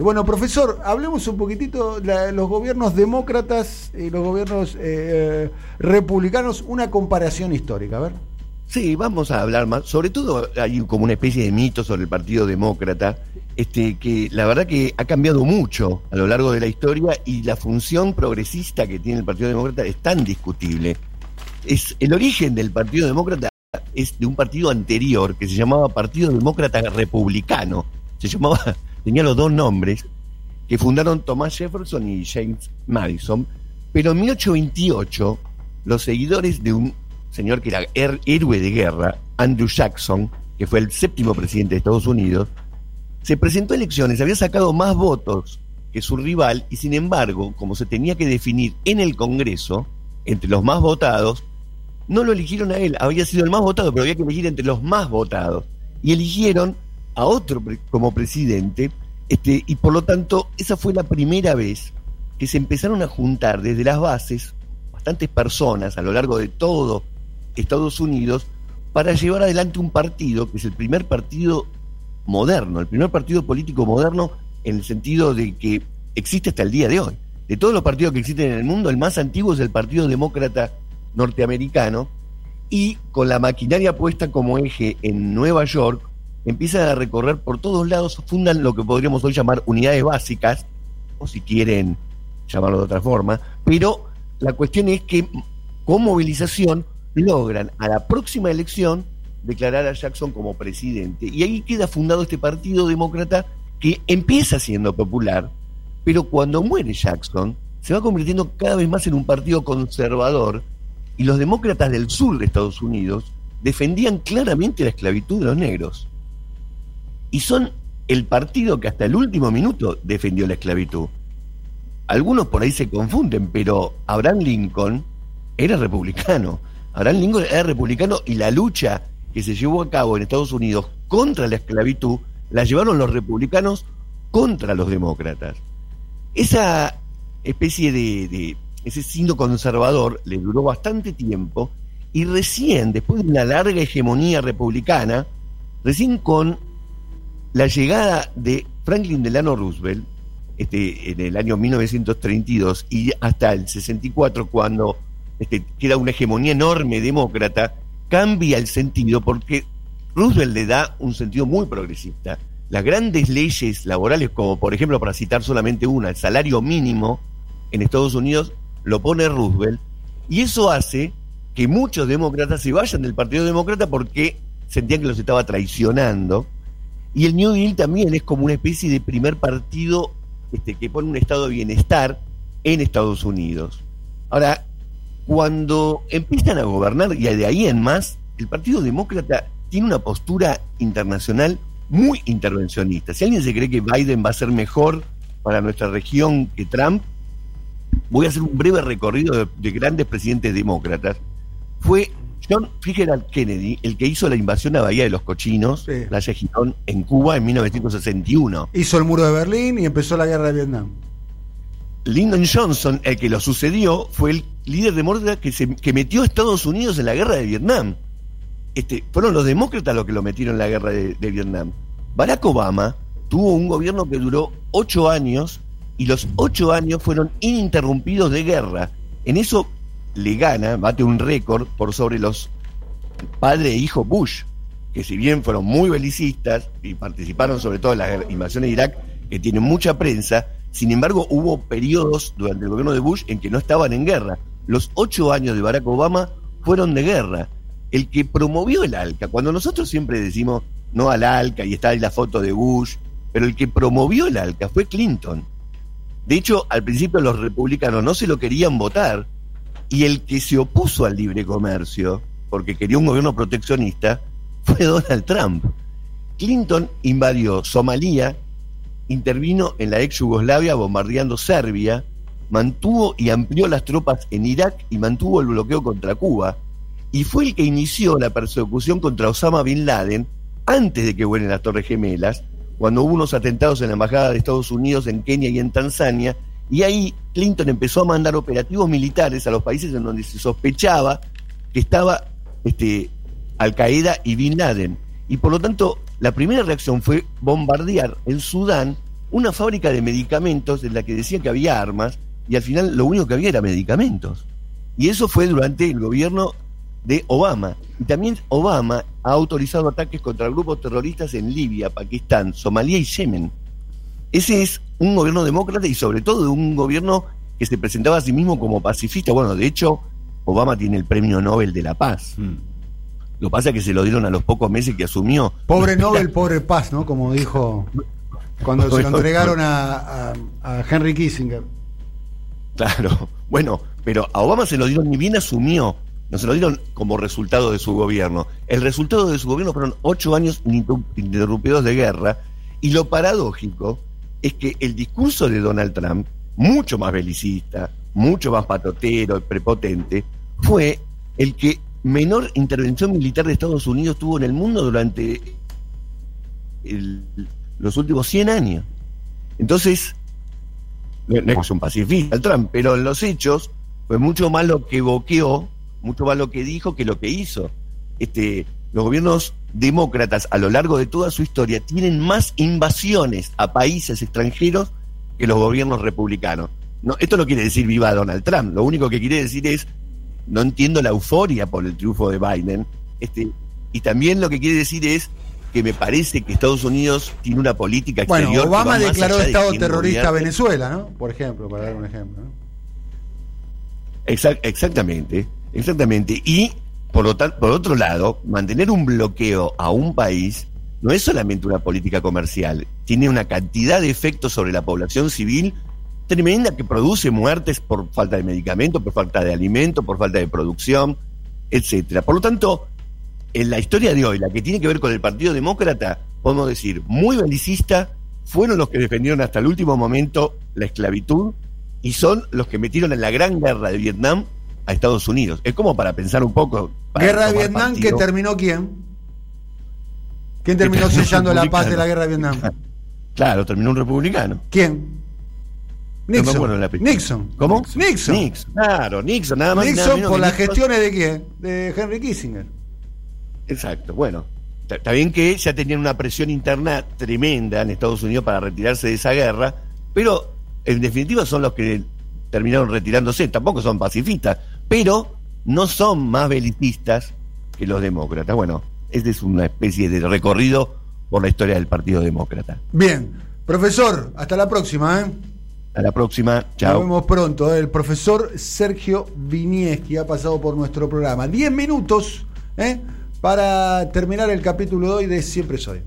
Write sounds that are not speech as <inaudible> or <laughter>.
Bueno, profesor, hablemos un poquitito de los gobiernos demócratas y los gobiernos eh, republicanos, una comparación histórica, a ver. Sí, vamos a hablar más. Sobre todo hay como una especie de mito sobre el Partido Demócrata, este, que la verdad que ha cambiado mucho a lo largo de la historia y la función progresista que tiene el Partido Demócrata es tan discutible. Es, el origen del Partido Demócrata es de un partido anterior que se llamaba Partido Demócrata Republicano. Se llamaba tenía los dos nombres, que fundaron Thomas Jefferson y James Madison, pero en 1828 los seguidores de un señor que era héroe de guerra, Andrew Jackson, que fue el séptimo presidente de Estados Unidos, se presentó a elecciones, había sacado más votos que su rival y sin embargo, como se tenía que definir en el Congreso, entre los más votados, no lo eligieron a él, había sido el más votado, pero había que elegir entre los más votados. Y eligieron a otro como presidente, este, y por lo tanto esa fue la primera vez que se empezaron a juntar desde las bases bastantes personas a lo largo de todo Estados Unidos para llevar adelante un partido que es el primer partido moderno, el primer partido político moderno en el sentido de que existe hasta el día de hoy. De todos los partidos que existen en el mundo, el más antiguo es el Partido Demócrata Norteamericano y con la maquinaria puesta como eje en Nueva York, empiezan a recorrer por todos lados, fundan lo que podríamos hoy llamar unidades básicas, o si quieren llamarlo de otra forma, pero la cuestión es que con movilización logran a la próxima elección declarar a Jackson como presidente. Y ahí queda fundado este Partido Demócrata que empieza siendo popular, pero cuando muere Jackson se va convirtiendo cada vez más en un partido conservador y los demócratas del sur de Estados Unidos defendían claramente la esclavitud de los negros y son el partido que hasta el último minuto defendió la esclavitud. Algunos por ahí se confunden, pero Abraham Lincoln era republicano. Abraham Lincoln era republicano y la lucha que se llevó a cabo en Estados Unidos contra la esclavitud la llevaron los republicanos contra los demócratas. Esa especie de, ese signo conservador le duró bastante tiempo y recién, después de una larga hegemonía republicana, recién con la llegada de Franklin Delano Roosevelt este, en el año 1932 y hasta el 64, cuando este, queda una hegemonía enorme demócrata, cambia el sentido porque Roosevelt le da un sentido muy progresista. Las grandes leyes laborales, como por ejemplo, para citar solamente una, el salario mínimo en Estados Unidos, lo pone Roosevelt, y eso hace que muchos demócratas se vayan del Partido Demócrata porque sentían que los estaba traicionando y el New Deal también es como una especie de primer partido este, que pone un estado de bienestar en Estados Unidos. Ahora, cuando empiezan a gobernar, y de ahí en más, el Partido Demócrata tiene una postura internacional muy intervencionista. Si alguien se cree que Biden va a ser mejor para nuestra región que Trump, voy a hacer un breve recorrido de, de grandes presidentes demócratas. Fue John Fitzgerald Kennedy, el que hizo la invasión a Bahía de los Cochinos, Playa Girón, en Cuba en 1961. Hizo el muro de Berlín y empezó la guerra de Vietnam. Lyndon Johnson, el que lo sucedió, fue el líder demócrata que, se, que metió a Estados Unidos en la guerra de Vietnam. Este, fueron los demócratas los que lo metieron en la guerra de, de Vietnam. Barack Obama tuvo un gobierno que duró ocho años y los ocho años fueron ininterrumpidos de guerra. En eso le gana, bate un récord por sobre los padre e hijo Bush, que si bien fueron muy belicistas y participaron sobre todo en la invasión de Irak, que tienen mucha prensa, sin embargo hubo periodos durante el gobierno de Bush en que no estaban en guerra. Los ocho años de Barack Obama fueron de guerra. El que promovió el ALCA, cuando nosotros siempre decimos no al ALCA y está ahí la foto de Bush, pero el que promovió el ALCA fue Clinton. De hecho, al principio los republicanos no se lo querían votar y el que se opuso al libre comercio, porque quería un gobierno proteccionista, fue Donald Trump. Clinton invadió Somalia, intervino en la ex Yugoslavia bombardeando Serbia, mantuvo y amplió las tropas en Irak y mantuvo el bloqueo contra Cuba, y fue el que inició la persecución contra Osama Bin Laden antes de que vuelen las Torres Gemelas, cuando hubo unos atentados en la Embajada de Estados Unidos en Kenia y en Tanzania, y ahí Clinton empezó a mandar operativos militares a los países en donde se sospechaba que estaba este, Al Qaeda y Bin Laden. Y por lo tanto, la primera reacción fue bombardear en Sudán una fábrica de medicamentos en la que decía que había armas y al final lo único que había era medicamentos. Y eso fue durante el gobierno de Obama. Y también Obama ha autorizado ataques contra grupos terroristas en Libia, Pakistán, Somalia y Yemen. Ese es un gobierno demócrata y sobre todo un gobierno que se presentaba a sí mismo como pacifista. Bueno, de hecho, Obama tiene el premio Nobel de la Paz. Hmm. Lo que pasa es que se lo dieron a los pocos meses que asumió. Pobre <laughs> Nobel, pobre Paz, ¿no? Como dijo cuando se lo entregaron a, Henry Kissinger. Claro, bueno, pero a Obama se lo dieron ni bien asumió, no se lo dieron como resultado de su gobierno. El resultado de su gobierno fueron ocho años ininterrumpidos de guerra y lo paradójico es que el discurso de Donald Trump, mucho más belicista, mucho más patotero, prepotente, fue el que menor intervención militar de Estados Unidos tuvo en el mundo durante los últimos 100 años. Entonces, no, es un pacifista Trump, pero en los hechos fue mucho más lo que boqueó, mucho más lo que dijo que lo que hizo. Este, los gobiernos demócratas a lo largo de toda su historia tienen más invasiones a países extranjeros que los gobiernos republicanos. No, esto no quiere decir viva Donald Trump, lo único que quiere decir es no entiendo la euforia por el triunfo de Biden. Este, y también lo que quiere decir es que me parece que Estados Unidos tiene una política exterior. Bueno, Obama declaró Estado terrorista a Venezuela, ¿no? Por ejemplo, para dar un ejemplo. exactamente, exactamente. Y por, lo por otro lado, mantener un bloqueo a un país no es solamente una política comercial, tiene una cantidad de efectos sobre la población civil tremenda que produce muertes por falta de medicamentos, por falta de alimento, por falta de producción, etcétera. Por lo tanto, en la historia de hoy, la que tiene que ver con el Partido Demócrata, podemos decir, muy belicista, fueron los que defendieron hasta el último momento la esclavitud y son los que metieron en la gran guerra de Vietnam a Estados Unidos. Es como para pensar un poco. ¿Guerra de Vietnam que terminó quién? ¿Quién terminó sellando la paz de la guerra de Vietnam? Claro, terminó un republicano. ¿Quién? Nixon. Nixon. ¿Cómo? Nixon. Nixon. Claro, Nixon, nada más. Nixon por las gestiones de quién? De Henry Kissinger. Exacto. Bueno, está bien que ya tenían una presión interna tremenda en Estados Unidos para retirarse de esa guerra, pero en definitiva son los que terminaron retirándose. Tampoco son pacifistas, pero no son más belicistas que los demócratas. Bueno, esta es una especie de recorrido por la historia del Partido Demócrata. Bien, profesor, hasta la próxima. ¿eh? A la próxima. Chao. Nos vemos pronto. ¿eh? El profesor Sergio Vinieski ha pasado por nuestro programa. Diez minutos ¿eh? para terminar el capítulo de hoy de Siempre Soy.